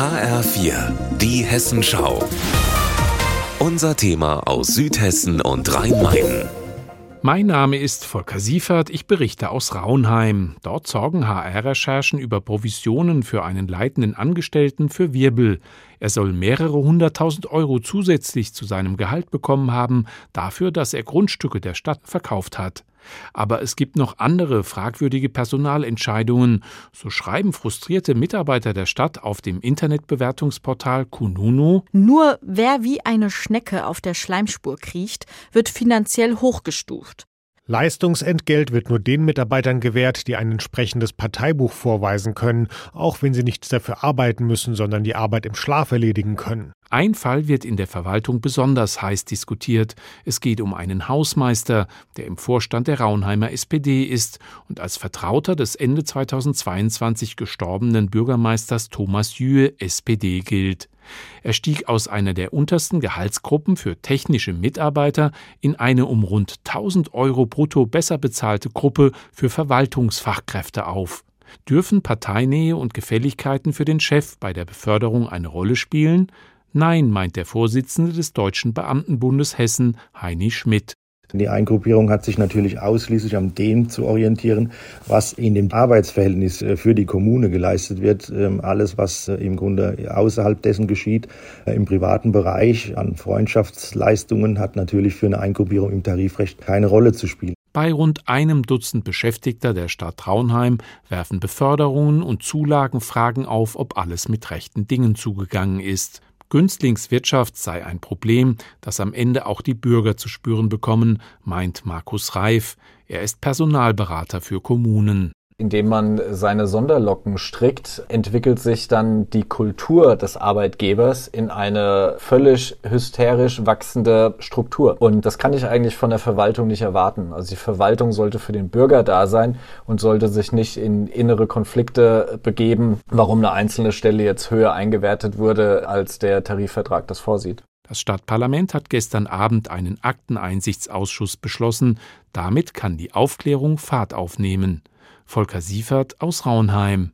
HR4, die Hessenschau. Unser Thema aus Südhessen und Rhein-Main. Mein Name ist Volker Siefert, ich berichte aus Raunheim. Dort sorgen HR-Recherchen über Provisionen für einen leitenden Angestellten für Wirbel. Er soll mehrere hunderttausend Euro zusätzlich zu seinem Gehalt bekommen haben, dafür, dass er Grundstücke der Stadt verkauft hat. Aber es gibt noch andere fragwürdige Personalentscheidungen. So schreiben frustrierte Mitarbeiter der Stadt auf dem Internetbewertungsportal Kununu. Nur wer wie eine Schnecke auf der Schleimspur kriecht, wird finanziell hochgestuft. Leistungsentgelt wird nur den Mitarbeitern gewährt, die ein entsprechendes Parteibuch vorweisen können, auch wenn sie nichts dafür arbeiten müssen, sondern die Arbeit im Schlaf erledigen können. Ein Fall wird in der Verwaltung besonders heiß diskutiert. Es geht um einen Hausmeister, der im Vorstand der Raunheimer SPD ist und als Vertrauter des Ende 2022 gestorbenen Bürgermeisters Thomas Jühe SPD gilt. Er stieg aus einer der untersten Gehaltsgruppen für technische Mitarbeiter in eine um rund 1000 Euro brutto besser bezahlte Gruppe für Verwaltungsfachkräfte auf. Dürfen Parteinähe und Gefälligkeiten für den Chef bei der Beförderung eine Rolle spielen? Nein, meint der Vorsitzende des Deutschen Beamtenbundes Hessen, Heini Schmidt. Die Eingruppierung hat sich natürlich ausschließlich an dem zu orientieren, was in dem Arbeitsverhältnis äh, für die Kommune geleistet wird. Ähm, alles, was äh, im Grunde außerhalb dessen geschieht, äh, im privaten Bereich an Freundschaftsleistungen, hat natürlich für eine Eingruppierung im Tarifrecht keine Rolle zu spielen. Bei rund einem Dutzend Beschäftigter der Stadt Traunheim werfen Beförderungen und Zulagen Fragen auf, ob alles mit rechten Dingen zugegangen ist. Günstlingswirtschaft sei ein Problem, das am Ende auch die Bürger zu spüren bekommen, meint Markus Reif. Er ist Personalberater für Kommunen indem man seine Sonderlocken strickt, entwickelt sich dann die Kultur des Arbeitgebers in eine völlig hysterisch wachsende Struktur. Und das kann ich eigentlich von der Verwaltung nicht erwarten. Also die Verwaltung sollte für den Bürger da sein und sollte sich nicht in innere Konflikte begeben, warum eine einzelne Stelle jetzt höher eingewertet wurde, als der Tarifvertrag das vorsieht. Das Stadtparlament hat gestern Abend einen Akteneinsichtsausschuss beschlossen. Damit kann die Aufklärung Fahrt aufnehmen. Volker Siefert aus Raunheim.